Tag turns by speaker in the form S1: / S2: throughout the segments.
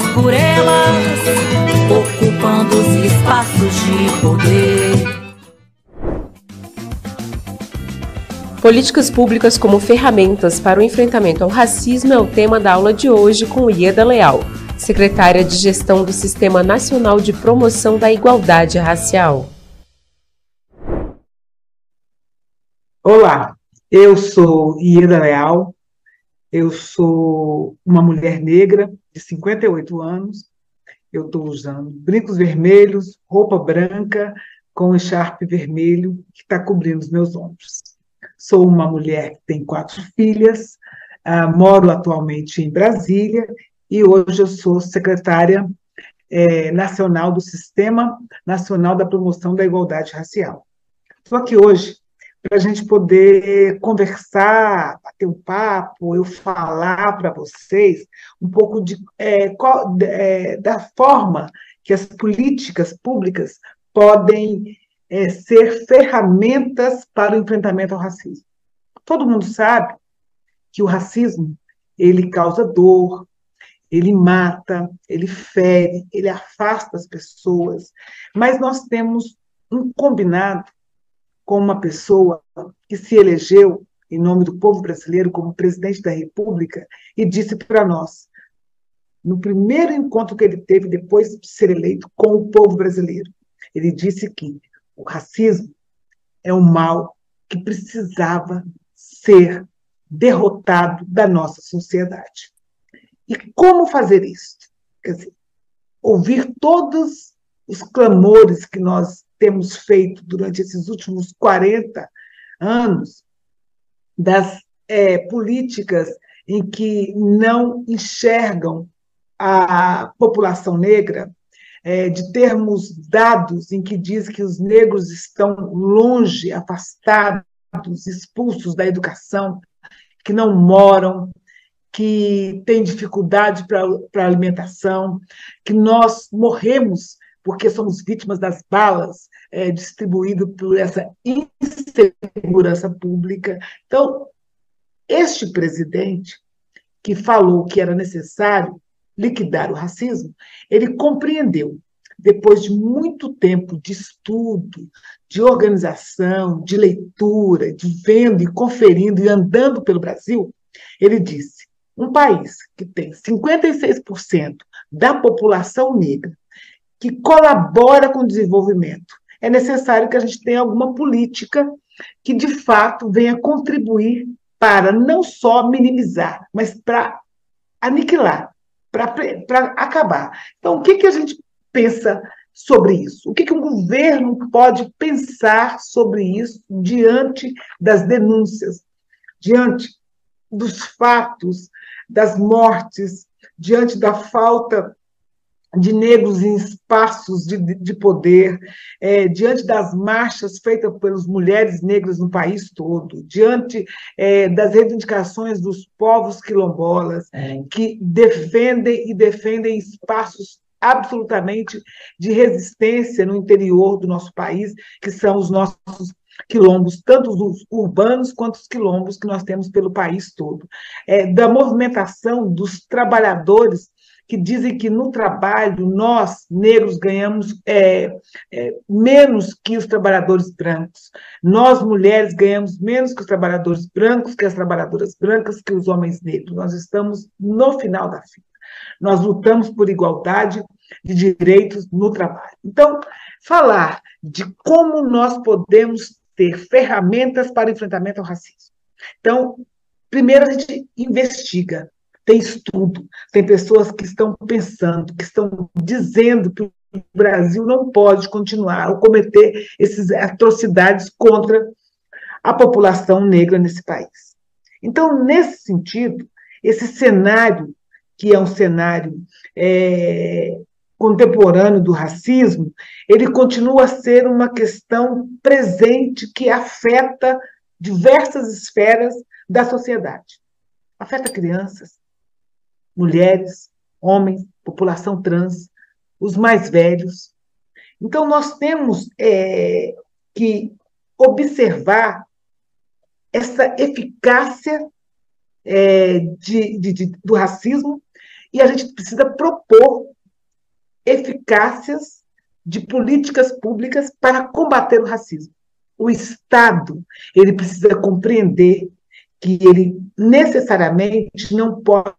S1: Por elas, ocupando os espaços de poder.
S2: Políticas públicas como ferramentas para o enfrentamento ao racismo é o tema da aula de hoje com Ieda Leal, secretária de Gestão do Sistema Nacional de Promoção da Igualdade Racial.
S3: Olá, eu sou Ieda Leal, eu sou uma mulher negra de 58 anos. Eu estou usando brincos vermelhos, roupa branca com echarpe vermelho que está cobrindo os meus ombros. Sou uma mulher que tem quatro filhas, uh, moro atualmente em Brasília e hoje eu sou secretária é, nacional do Sistema Nacional da Promoção da Igualdade Racial. Estou aqui hoje para a gente poder conversar, bater um papo, eu falar para vocês um pouco de, é, qual, é, da forma que as políticas públicas podem é, ser ferramentas para o enfrentamento ao racismo. Todo mundo sabe que o racismo ele causa dor, ele mata, ele fere, ele afasta as pessoas, mas nós temos um combinado com uma pessoa que se elegeu em nome do povo brasileiro como presidente da República e disse para nós, no primeiro encontro que ele teve depois de ser eleito com o povo brasileiro, ele disse que o racismo é um mal que precisava ser derrotado da nossa sociedade. E como fazer isso? Quer dizer, ouvir todos os clamores que nós temos feito durante esses últimos 40 anos, das é, políticas em que não enxergam a população negra, é, de termos dados em que diz que os negros estão longe, afastados, expulsos da educação, que não moram, que têm dificuldade para alimentação, que nós morremos porque somos vítimas das balas é, distribuído por essa insegurança pública. Então, este presidente, que falou que era necessário liquidar o racismo, ele compreendeu, depois de muito tempo de estudo, de organização, de leitura, de vendo e conferindo e andando pelo Brasil, ele disse: um país que tem 56% da população negra, que colabora com o desenvolvimento, é necessário que a gente tenha alguma política que, de fato, venha contribuir para não só minimizar, mas para aniquilar, para acabar. Então, o que, que a gente pensa sobre isso? O que, que um governo pode pensar sobre isso diante das denúncias, diante dos fatos, das mortes, diante da falta de negros em espaços de, de poder, é, diante das marchas feitas pelas mulheres negras no país todo, diante é, das reivindicações dos povos quilombolas, é. que defendem e defendem espaços absolutamente de resistência no interior do nosso país, que são os nossos quilombos, tanto os urbanos quanto os quilombos que nós temos pelo país todo. É, da movimentação dos trabalhadores que dizem que no trabalho nós, negros, ganhamos é, é, menos que os trabalhadores brancos. Nós, mulheres, ganhamos menos que os trabalhadores brancos, que as trabalhadoras brancas, que os homens negros. Nós estamos no final da fila. Nós lutamos por igualdade de direitos no trabalho. Então, falar de como nós podemos ter ferramentas para enfrentamento ao racismo. Então, primeiro a gente investiga, tem estudo, tem pessoas que estão pensando, que estão dizendo que o Brasil não pode continuar a cometer essas atrocidades contra a população negra nesse país. Então, nesse sentido, esse cenário, que é um cenário é, contemporâneo do racismo, ele continua a ser uma questão presente que afeta diversas esferas da sociedade. Afeta crianças, mulheres, homens, população trans, os mais velhos. Então, nós temos é, que observar essa eficácia é, de, de, de, do racismo e a gente precisa propor eficácias de políticas públicas para combater o racismo. O Estado ele precisa compreender que ele necessariamente não pode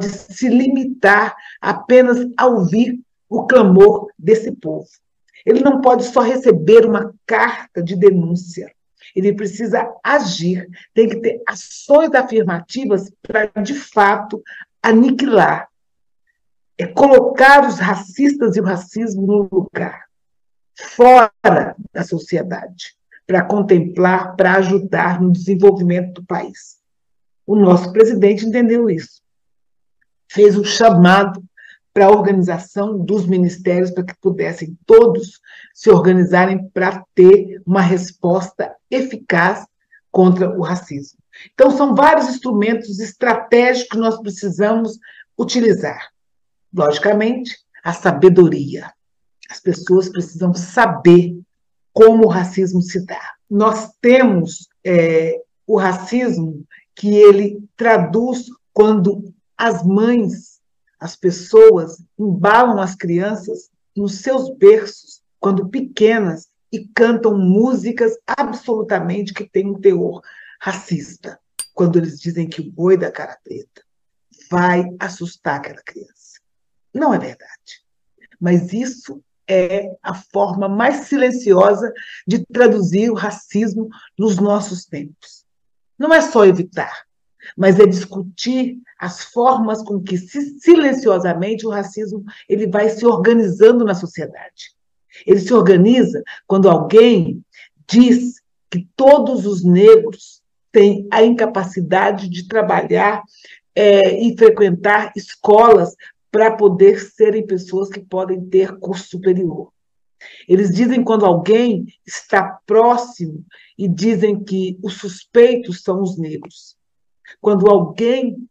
S3: se limitar apenas a ouvir o clamor desse povo. Ele não pode só receber uma carta de denúncia. Ele precisa agir, tem que ter ações afirmativas para, de fato, aniquilar, é colocar os racistas e o racismo no lugar, fora da sociedade, para contemplar, para ajudar no desenvolvimento do país. O nosso presidente entendeu isso fez um chamado para a organização dos ministérios para que pudessem todos se organizarem para ter uma resposta eficaz contra o racismo. Então, são vários instrumentos estratégicos que nós precisamos utilizar. Logicamente, a sabedoria. As pessoas precisam saber como o racismo se dá. Nós temos é, o racismo que ele traduz quando as mães, as pessoas, embalam as crianças nos seus berços, quando pequenas, e cantam músicas absolutamente que têm um teor racista. Quando eles dizem que o boi da cara preta vai assustar aquela criança. Não é verdade. Mas isso é a forma mais silenciosa de traduzir o racismo nos nossos tempos. Não é só evitar, mas é discutir as formas com que silenciosamente o racismo ele vai se organizando na sociedade. Ele se organiza quando alguém diz que todos os negros têm a incapacidade de trabalhar é, e frequentar escolas para poder serem pessoas que podem ter curso superior. Eles dizem quando alguém está próximo e dizem que os suspeitos são os negros. Quando alguém,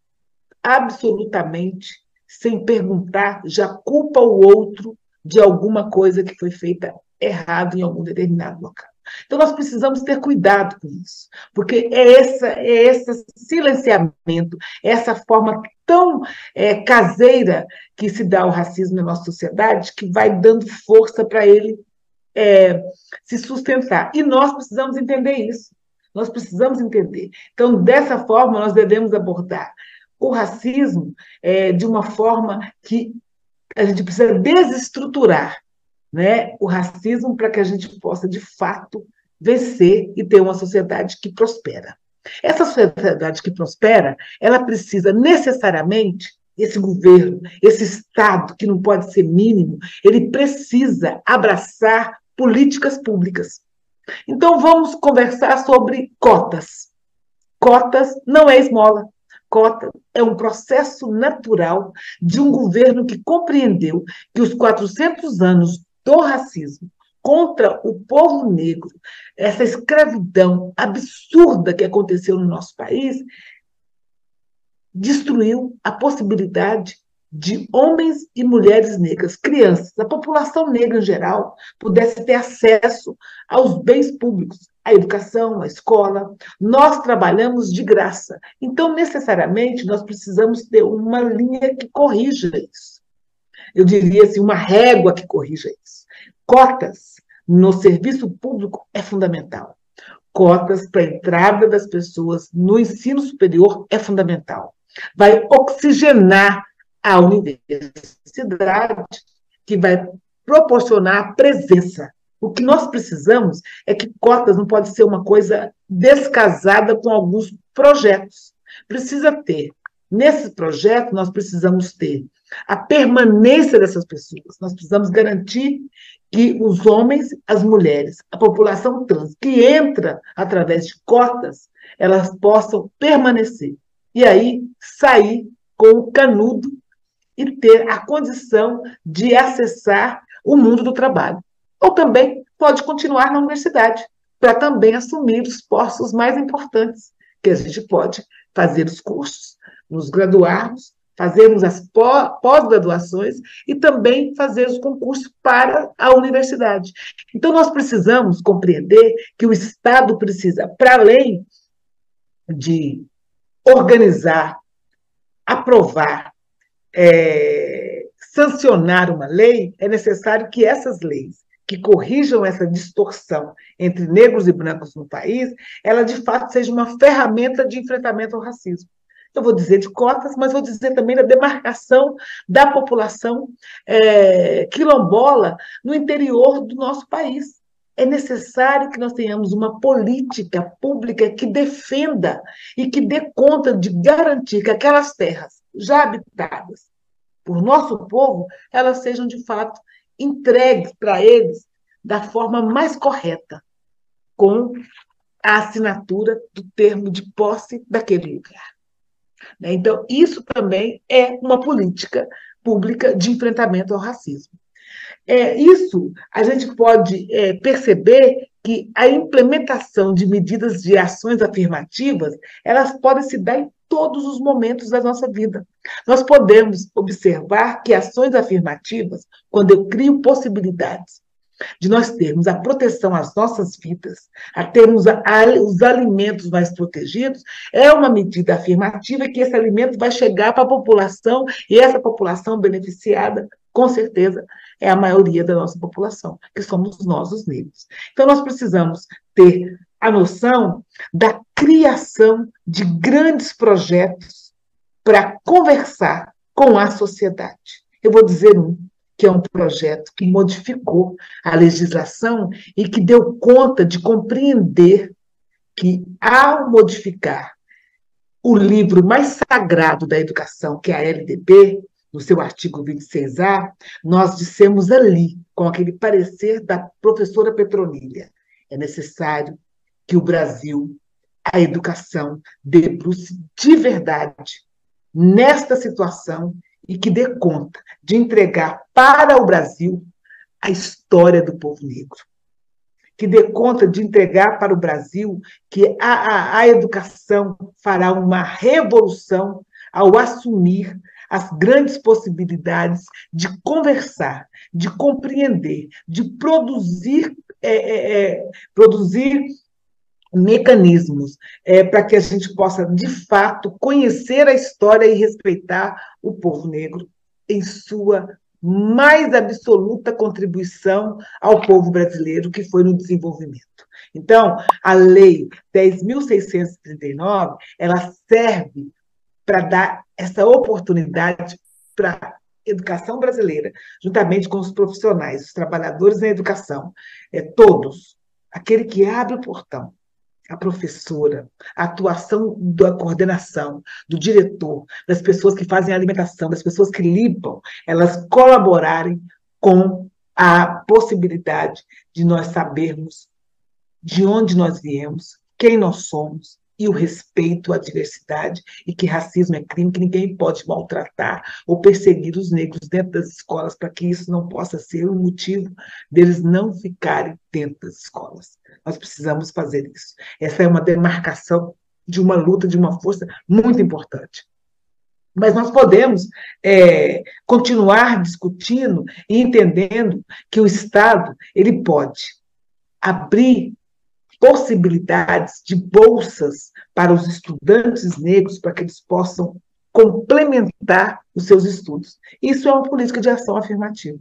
S3: absolutamente, sem perguntar, já culpa o outro de alguma coisa que foi feita errado em algum determinado local. Então, nós precisamos ter cuidado com isso, porque é, essa, é esse silenciamento, essa forma tão é, caseira que se dá ao racismo na nossa sociedade, que vai dando força para ele é, se sustentar. E nós precisamos entender isso. Nós precisamos entender. Então, dessa forma, nós devemos abordar o racismo é, de uma forma que a gente precisa desestruturar né, o racismo para que a gente possa, de fato, vencer e ter uma sociedade que prospera. Essa sociedade que prospera, ela precisa necessariamente esse governo, esse Estado, que não pode ser mínimo, ele precisa abraçar políticas públicas. Então, vamos conversar sobre cotas. Cotas não é esmola. Cota é um processo natural de um governo que compreendeu que os 400 anos do racismo contra o povo negro, essa escravidão absurda que aconteceu no nosso país, destruiu a possibilidade de homens e mulheres negras, crianças, a população negra em geral, pudesse ter acesso aos bens públicos, à educação, à escola. Nós trabalhamos de graça. Então, necessariamente, nós precisamos ter uma linha que corrija isso. Eu diria assim, uma régua que corrija isso. Cotas no serviço público é fundamental. Cotas para a entrada das pessoas no ensino superior é fundamental. Vai oxigenar a universidade, que vai proporcionar presença. O que nós precisamos é que cotas não pode ser uma coisa descasada com alguns projetos. Precisa ter. Nesse projeto, nós precisamos ter a permanência dessas pessoas. Nós precisamos garantir que os homens, as mulheres, a população trans que entra através de cotas, elas possam permanecer. E aí sair com o canudo e ter a condição de acessar o mundo do trabalho. Ou também pode continuar na universidade, para também assumir os postos mais importantes, que a gente pode fazer os cursos, nos graduarmos, fazermos as pós-graduações e também fazer os concursos para a universidade. Então, nós precisamos compreender que o Estado precisa, para além de organizar, aprovar é, sancionar uma lei, é necessário que essas leis que corrijam essa distorção entre negros e brancos no país, ela de fato seja uma ferramenta de enfrentamento ao racismo. Eu vou dizer de cotas, mas vou dizer também da demarcação da população é, quilombola no interior do nosso país. É necessário que nós tenhamos uma política pública que defenda e que dê conta de garantir que aquelas terras já habitadas por nosso povo, elas sejam de fato entregues para eles da forma mais correta, com a assinatura do termo de posse daquele lugar. Né? Então, isso também é uma política pública de enfrentamento ao racismo. É, isso a gente pode é, perceber que a implementação de medidas de ações afirmativas elas podem se dar em todos os momentos da nossa vida. Nós podemos observar que ações afirmativas, quando eu crio possibilidades de nós termos a proteção às nossas vidas, a termos a, a, os alimentos mais protegidos, é uma medida afirmativa que esse alimento vai chegar para a população e essa população beneficiada, com certeza, é a maioria da nossa população, que somos nós, os negros. Então, nós precisamos ter a noção da criação de grandes projetos para conversar com a sociedade. Eu vou dizer um, que é um projeto que modificou a legislação e que deu conta de compreender que, ao modificar o livro mais sagrado da educação, que é a LDB, no seu artigo 26A, nós dissemos ali, com aquele parecer da professora Petronilha, é necessário que o Brasil, a educação, debruce de verdade nesta situação e que dê conta de entregar para o Brasil a história do povo negro. Que dê conta de entregar para o Brasil que a, a, a educação fará uma revolução ao assumir as grandes possibilidades de conversar, de compreender, de produzir, é, é, é produzir mecanismos é, para que a gente possa, de fato, conhecer a história e respeitar o povo negro em sua mais absoluta contribuição ao povo brasileiro, que foi no desenvolvimento. Então, a Lei 10.639, ela serve para dar essa oportunidade para a educação brasileira, juntamente com os profissionais, os trabalhadores na educação, é, todos, aquele que abre o portão, a professora, a atuação da coordenação, do diretor, das pessoas que fazem a alimentação, das pessoas que limpam, elas colaborarem com a possibilidade de nós sabermos de onde nós viemos, quem nós somos, e o respeito à diversidade, e que racismo é crime, que ninguém pode maltratar ou perseguir os negros dentro das escolas, para que isso não possa ser um motivo deles não ficarem dentro das escolas. Nós precisamos fazer isso. Essa é uma demarcação de uma luta, de uma força muito importante. Mas nós podemos é, continuar discutindo e entendendo que o Estado ele pode abrir possibilidades de bolsas para os estudantes negros para que eles possam complementar os seus estudos. Isso é uma política de ação afirmativa.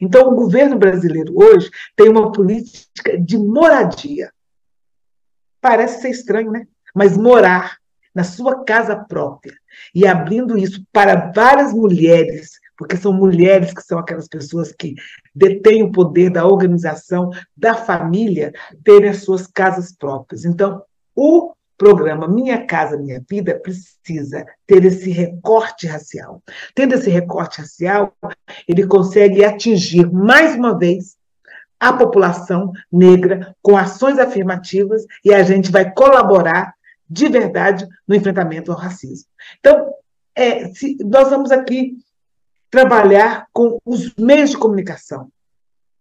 S3: Então, o governo brasileiro hoje tem uma política de moradia. Parece ser estranho, né? Mas morar na sua casa própria e abrindo isso para várias mulheres, porque são mulheres que são aquelas pessoas que detêm o poder da organização da família, terem as suas casas próprias. Então, o programa Minha Casa Minha Vida precisa ter esse recorte racial. Tendo esse recorte racial, ele consegue atingir mais uma vez a população negra com ações afirmativas e a gente vai colaborar de verdade no enfrentamento ao racismo. Então, é, se, nós vamos aqui trabalhar com os meios de comunicação,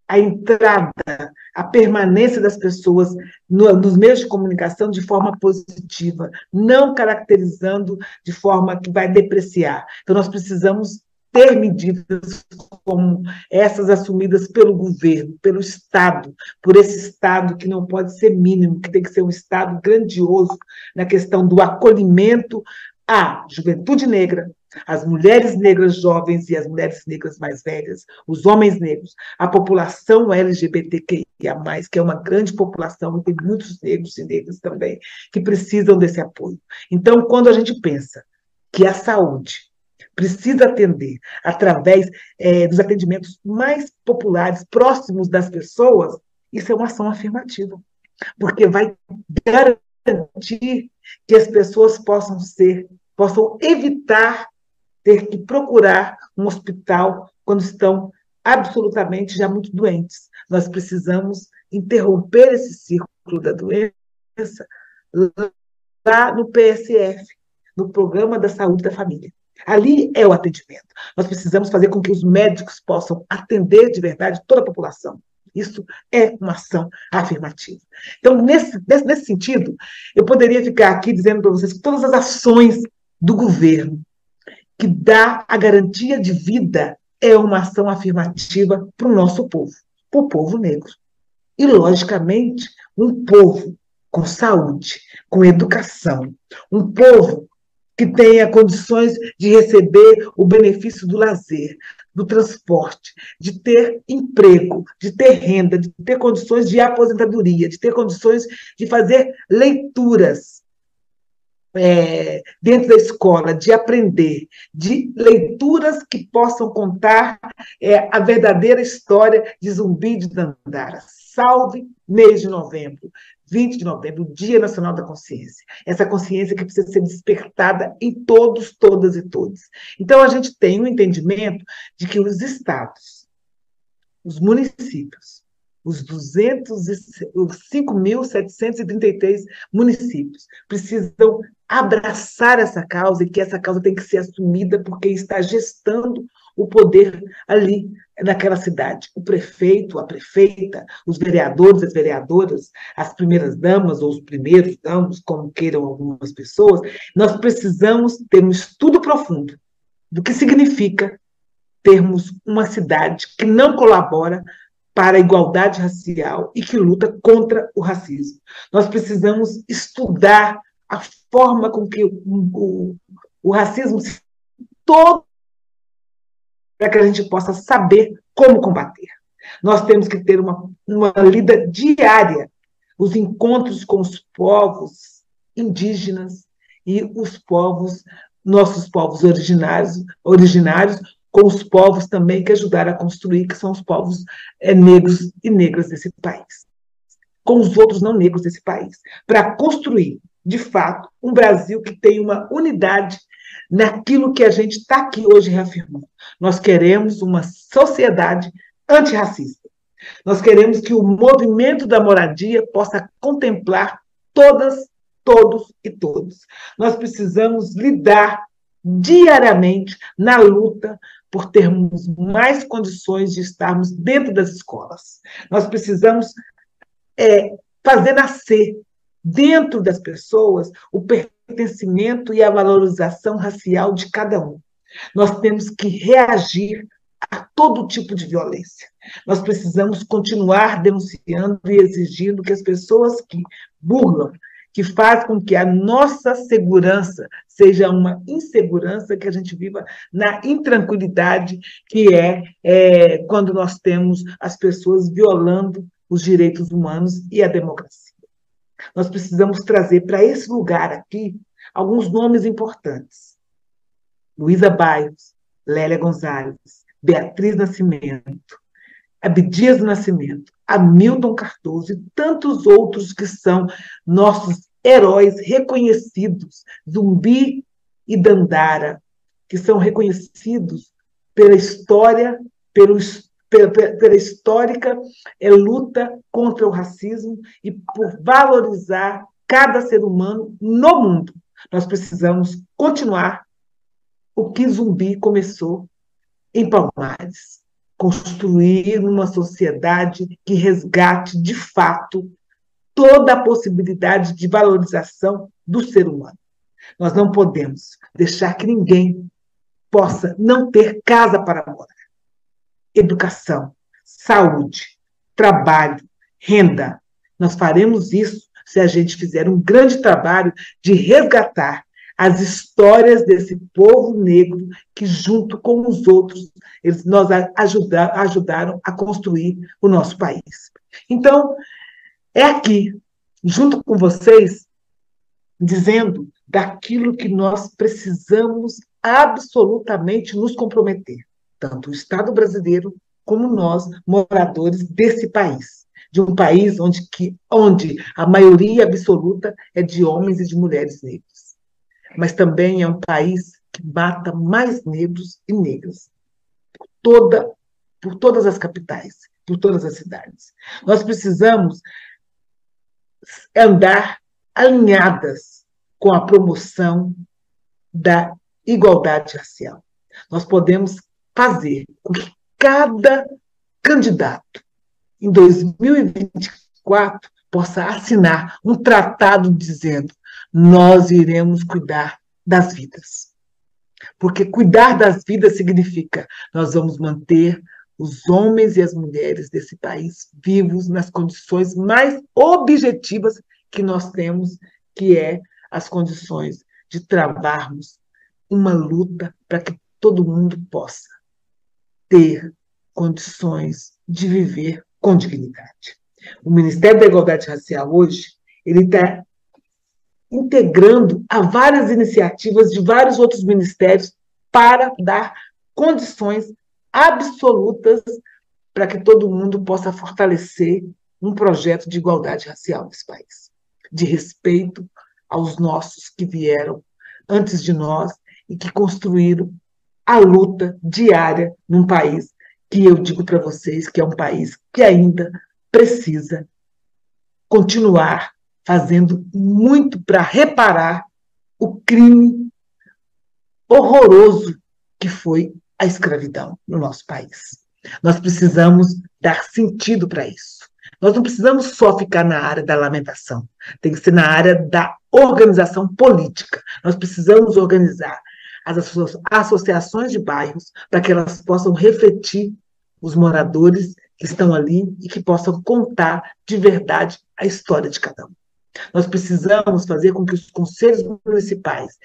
S3: a entrada, a permanência das pessoas no, nos meios de comunicação de forma positiva, não caracterizando de forma que vai depreciar. Então, nós precisamos ter medidas como essas assumidas pelo governo, pelo Estado, por esse Estado que não pode ser mínimo, que tem que ser um Estado grandioso na questão do acolhimento à juventude negra, as mulheres negras jovens e as mulheres negras mais velhas, os homens negros, a população LGBTQIA, que é uma grande população, e tem muitos negros e negras também, que precisam desse apoio. Então, quando a gente pensa que a saúde precisa atender através é, dos atendimentos mais populares, próximos das pessoas, isso é uma ação afirmativa, porque vai garantir que as pessoas possam ser, possam evitar ter que procurar um hospital quando estão absolutamente já muito doentes. Nós precisamos interromper esse círculo da doença lá no PSF, no Programa da Saúde da Família. Ali é o atendimento. Nós precisamos fazer com que os médicos possam atender de verdade toda a população. Isso é uma ação afirmativa. Então, nesse, nesse, nesse sentido, eu poderia ficar aqui dizendo para vocês que todas as ações do governo que dá a garantia de vida é uma ação afirmativa para o nosso povo, para o povo negro. E, logicamente, um povo com saúde, com educação, um povo que tenha condições de receber o benefício do lazer, do transporte, de ter emprego, de ter renda, de ter condições de aposentadoria, de ter condições de fazer leituras é, dentro da escola, de aprender, de leituras que possam contar é, a verdadeira história de Zumbi de Dandara. Salve mês de novembro, 20 de novembro, Dia Nacional da Consciência. Essa consciência que precisa ser despertada em todos, todas e todos. Então, a gente tem o um entendimento de que os estados, os municípios, os 5.733 municípios precisam abraçar essa causa e que essa causa tem que ser assumida porque está gestando o poder ali naquela cidade. O prefeito, a prefeita, os vereadores, as vereadoras, as primeiras damas ou os primeiros damos, como queiram algumas pessoas, nós precisamos ter um estudo profundo do que significa termos uma cidade que não colabora para a igualdade racial e que luta contra o racismo. Nós precisamos estudar a forma com que o, o, o racismo todo para que a gente possa saber como combater. Nós temos que ter uma, uma lida diária, os encontros com os povos indígenas e os povos, nossos povos originários, originários com os povos também que ajudaram a construir, que são os povos é, negros e negras desse país, com os outros não negros desse país, para construir, de fato, um Brasil que tem uma unidade naquilo que a gente está aqui hoje reafirmando. Nós queremos uma sociedade antirracista. Nós queremos que o movimento da moradia possa contemplar todas, todos e todos. Nós precisamos lidar diariamente na luta por termos mais condições de estarmos dentro das escolas. Nós precisamos é, fazer nascer dentro das pessoas o pertencimento e a valorização racial de cada um. Nós temos que reagir a todo tipo de violência. Nós precisamos continuar denunciando e exigindo que as pessoas que burlam, que fazem com que a nossa segurança seja uma insegurança, que a gente viva na intranquilidade que é, é quando nós temos as pessoas violando os direitos humanos e a democracia. Nós precisamos trazer para esse lugar aqui alguns nomes importantes. Luísa Bairros, Lélia Gonzalez, Beatriz Nascimento, Abdias Nascimento, Hamilton Cardoso e tantos outros que são nossos heróis reconhecidos, Zumbi e Dandara, que são reconhecidos pela história, pelo, pela, pela histórica é, luta contra o racismo e por valorizar cada ser humano no mundo. Nós precisamos continuar o que Zumbi começou em Palmares, construir uma sociedade que resgate de fato toda a possibilidade de valorização do ser humano. Nós não podemos deixar que ninguém possa não ter casa para morar. Educação, saúde, trabalho, renda. Nós faremos isso se a gente fizer um grande trabalho de resgatar as histórias desse povo negro que, junto com os outros, eles nos ajudaram, ajudaram a construir o nosso país. Então, é aqui, junto com vocês, dizendo daquilo que nós precisamos absolutamente nos comprometer, tanto o Estado brasileiro como nós, moradores desse país de um país onde, que, onde a maioria absoluta é de homens e de mulheres negras mas também é um país que mata mais negros e negras por, toda, por todas as capitais, por todas as cidades. Nós precisamos andar alinhadas com a promoção da igualdade racial. Nós podemos fazer com que cada candidato em 2024 possa assinar um tratado dizendo nós iremos cuidar das vidas. Porque cuidar das vidas significa nós vamos manter os homens e as mulheres desse país vivos nas condições mais objetivas que nós temos, que é as condições de travarmos uma luta para que todo mundo possa ter condições de viver com dignidade. O Ministério da Igualdade Racial hoje ele está integrando a várias iniciativas de vários outros ministérios para dar condições absolutas para que todo mundo possa fortalecer um projeto de igualdade racial nesse país, de respeito aos nossos que vieram antes de nós e que construíram a luta diária num país que eu digo para vocês que é um país que ainda precisa continuar fazendo muito para reparar o crime horroroso que foi a escravidão no nosso país. Nós precisamos dar sentido para isso. Nós não precisamos só ficar na área da lamentação, tem que ser na área da organização política. Nós precisamos organizar as associações de bairros para que elas possam refletir os moradores que estão ali e que possam contar de verdade a história de cada um. Nós precisamos fazer com que os conselhos municipais,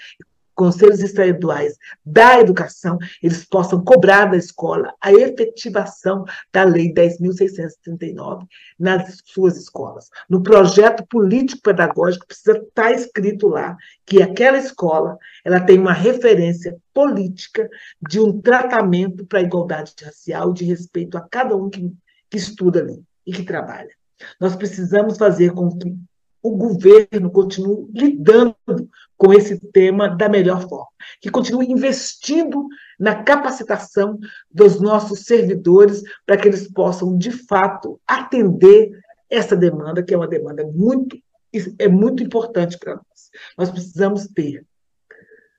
S3: conselhos estaduais da educação, eles possam cobrar da escola a efetivação da Lei 10.639 nas suas escolas. No projeto político-pedagógico precisa estar escrito lá que aquela escola ela tem uma referência política de um tratamento para a igualdade racial, de respeito a cada um que, que estuda ali e que trabalha. Nós precisamos fazer com que o governo continue lidando com esse tema da melhor forma, que continue investindo na capacitação dos nossos servidores para que eles possam, de fato, atender essa demanda, que é uma demanda muito, é muito importante para nós. Nós precisamos ter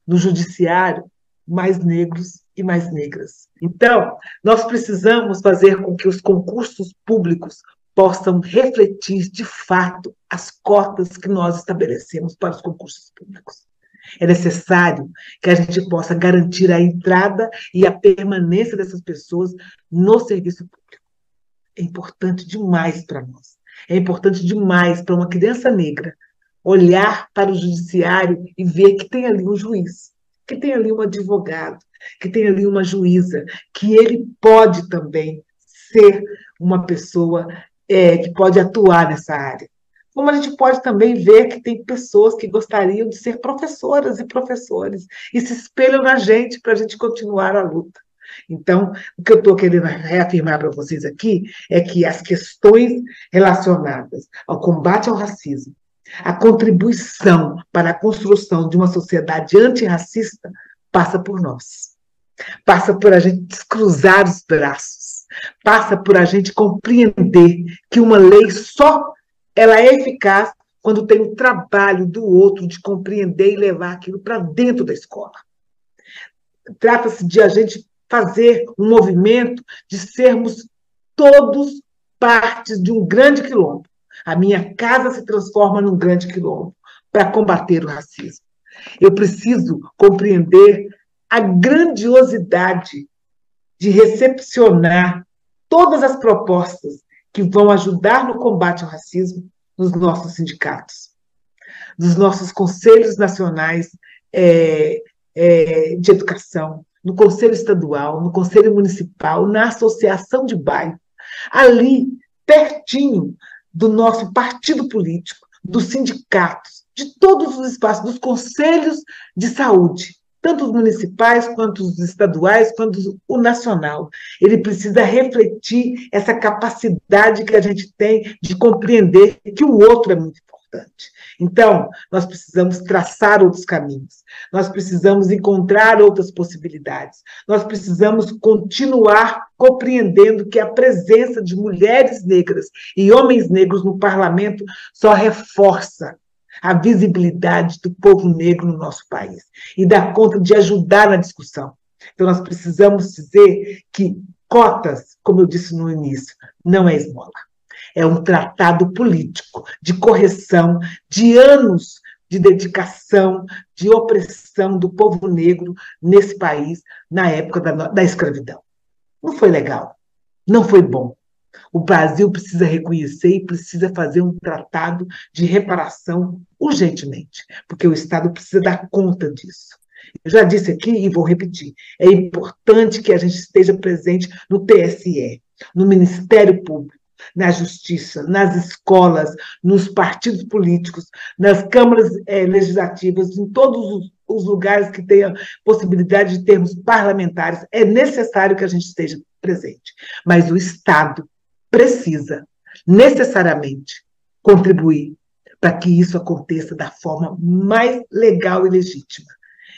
S3: no judiciário mais negros e mais negras. Então, nós precisamos fazer com que os concursos públicos possam refletir de fato as cotas que nós estabelecemos para os concursos públicos. É necessário que a gente possa garantir a entrada e a permanência dessas pessoas no serviço público. É importante demais para nós. É importante demais para uma criança negra olhar para o judiciário e ver que tem ali um juiz, que tem ali um advogado, que tem ali uma juíza, que ele pode também ser uma pessoa é, que pode atuar nessa área. Como a gente pode também ver que tem pessoas que gostariam de ser professoras e professores e se espelham na gente para a gente continuar a luta. Então, o que eu estou querendo reafirmar para vocês aqui é que as questões relacionadas ao combate ao racismo, a contribuição para a construção de uma sociedade antirracista passa por nós. Passa por a gente descruzar os braços, passa por a gente compreender que uma lei só ela é eficaz quando tem o trabalho do outro de compreender e levar aquilo para dentro da escola. Trata-se de a gente fazer um movimento de sermos todos partes de um grande quilombo. A minha casa se transforma num grande quilombo para combater o racismo. Eu preciso compreender a grandiosidade de recepcionar todas as propostas que vão ajudar no combate ao racismo nos nossos sindicatos, nos nossos conselhos nacionais é, é, de educação, no conselho estadual, no conselho municipal, na associação de bairro, ali, pertinho do nosso partido político, dos sindicatos, de todos os espaços, dos conselhos de saúde tanto os municipais, quanto os estaduais, quanto o nacional. Ele precisa refletir essa capacidade que a gente tem de compreender que o outro é muito importante. Então, nós precisamos traçar outros caminhos, nós precisamos encontrar outras possibilidades, nós precisamos continuar compreendendo que a presença de mulheres negras e homens negros no parlamento só reforça a visibilidade do povo negro no nosso país e dar conta de ajudar na discussão. Então, nós precisamos dizer que cotas, como eu disse no início, não é esmola. É um tratado político de correção de anos de dedicação, de opressão do povo negro nesse país na época da, da escravidão. Não foi legal, não foi bom. O Brasil precisa reconhecer e precisa fazer um tratado de reparação urgentemente, porque o Estado precisa dar conta disso. Eu já disse aqui e vou repetir: é importante que a gente esteja presente no TSE, no Ministério Público, na Justiça, nas escolas, nos partidos políticos, nas câmaras é, legislativas, em todos os, os lugares que tenham possibilidade de termos parlamentares. É necessário que a gente esteja presente. Mas o Estado precisa necessariamente contribuir para que isso aconteça da forma mais legal e legítima.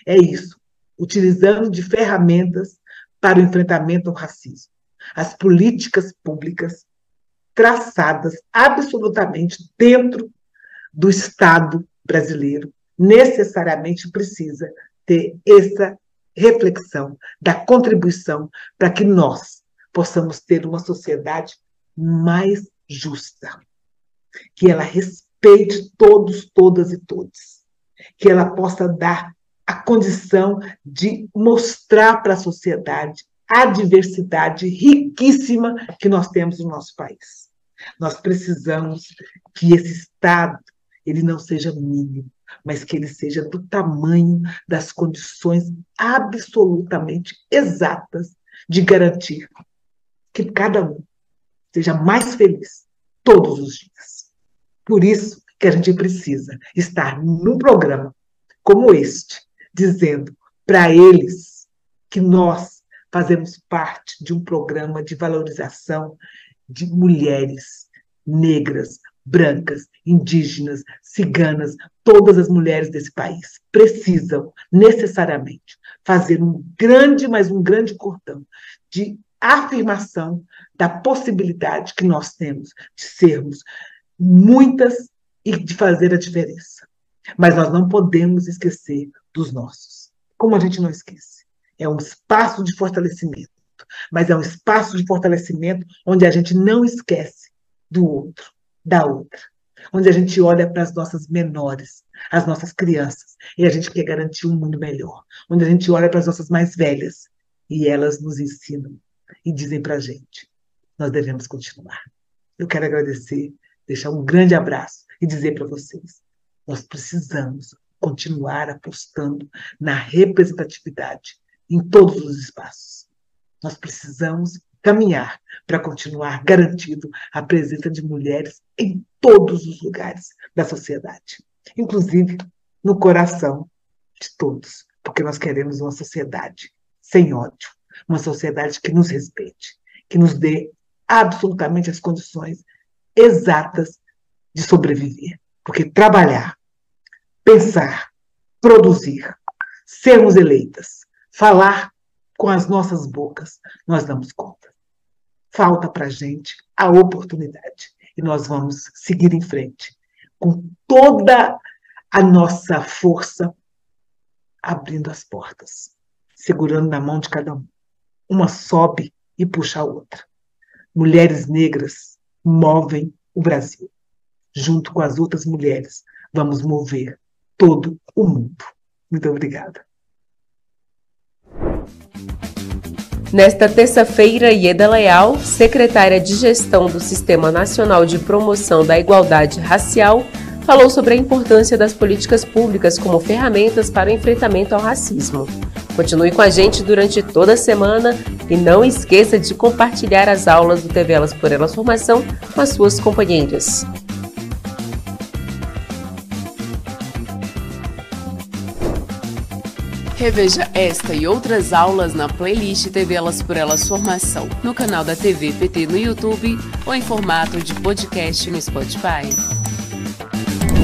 S3: É isso, utilizando de ferramentas para o enfrentamento ao racismo. As políticas públicas traçadas absolutamente dentro do Estado brasileiro necessariamente precisa ter essa reflexão da contribuição para que nós possamos ter uma sociedade mais justa, que ela respeite todos, todas e todos, que ela possa dar a condição de mostrar para a sociedade a diversidade riquíssima que nós temos no nosso país. Nós precisamos que esse Estado ele não seja mínimo, mas que ele seja do tamanho das condições absolutamente exatas de garantir que cada um seja mais feliz todos os dias. Por isso que a gente precisa estar num programa como este, dizendo para eles que nós fazemos parte de um programa de valorização de mulheres negras, brancas, indígenas, ciganas, todas as mulheres desse país precisam necessariamente fazer um grande, mas um grande cordão de afirmação da possibilidade que nós temos de sermos muitas e de fazer a diferença. Mas nós não podemos esquecer dos nossos. Como a gente não esquece? É um espaço de fortalecimento, mas é um espaço de fortalecimento onde a gente não esquece do outro, da outra. Onde a gente olha para as nossas menores, as nossas crianças, e a gente quer garantir um mundo melhor. Onde a gente olha para as nossas mais velhas, e elas nos ensinam e dizem para a gente: nós devemos continuar. Eu quero agradecer, deixar um grande abraço e dizer para vocês: nós precisamos continuar apostando na representatividade em todos os espaços. Nós precisamos caminhar para continuar garantindo a presença de mulheres em todos os lugares da sociedade, inclusive no coração de todos, porque nós queremos uma sociedade sem ódio, uma sociedade que nos respeite, que nos dê absolutamente as condições exatas de sobreviver. Porque trabalhar, pensar, produzir, sermos eleitas, falar com as nossas bocas, nós damos conta. Falta para a gente a oportunidade e nós vamos seguir em frente com toda a nossa força, abrindo as portas, segurando na mão de cada um. Uma sobe e puxa a outra. Mulheres negras movem o Brasil. Junto com as outras mulheres, vamos mover todo o mundo. Muito obrigada.
S2: Nesta terça-feira, Ieda Leal, secretária de Gestão do Sistema Nacional de Promoção da Igualdade Racial, falou sobre a importância das políticas públicas como ferramentas para o enfrentamento ao racismo. Continue com a gente durante toda a semana e não esqueça de compartilhar as aulas do TV Elas por Elas Formação com as suas companheiras. Reveja esta e outras aulas na playlist TV Elas por Elas Formação, no canal da TV PT no YouTube ou em formato de podcast no Spotify.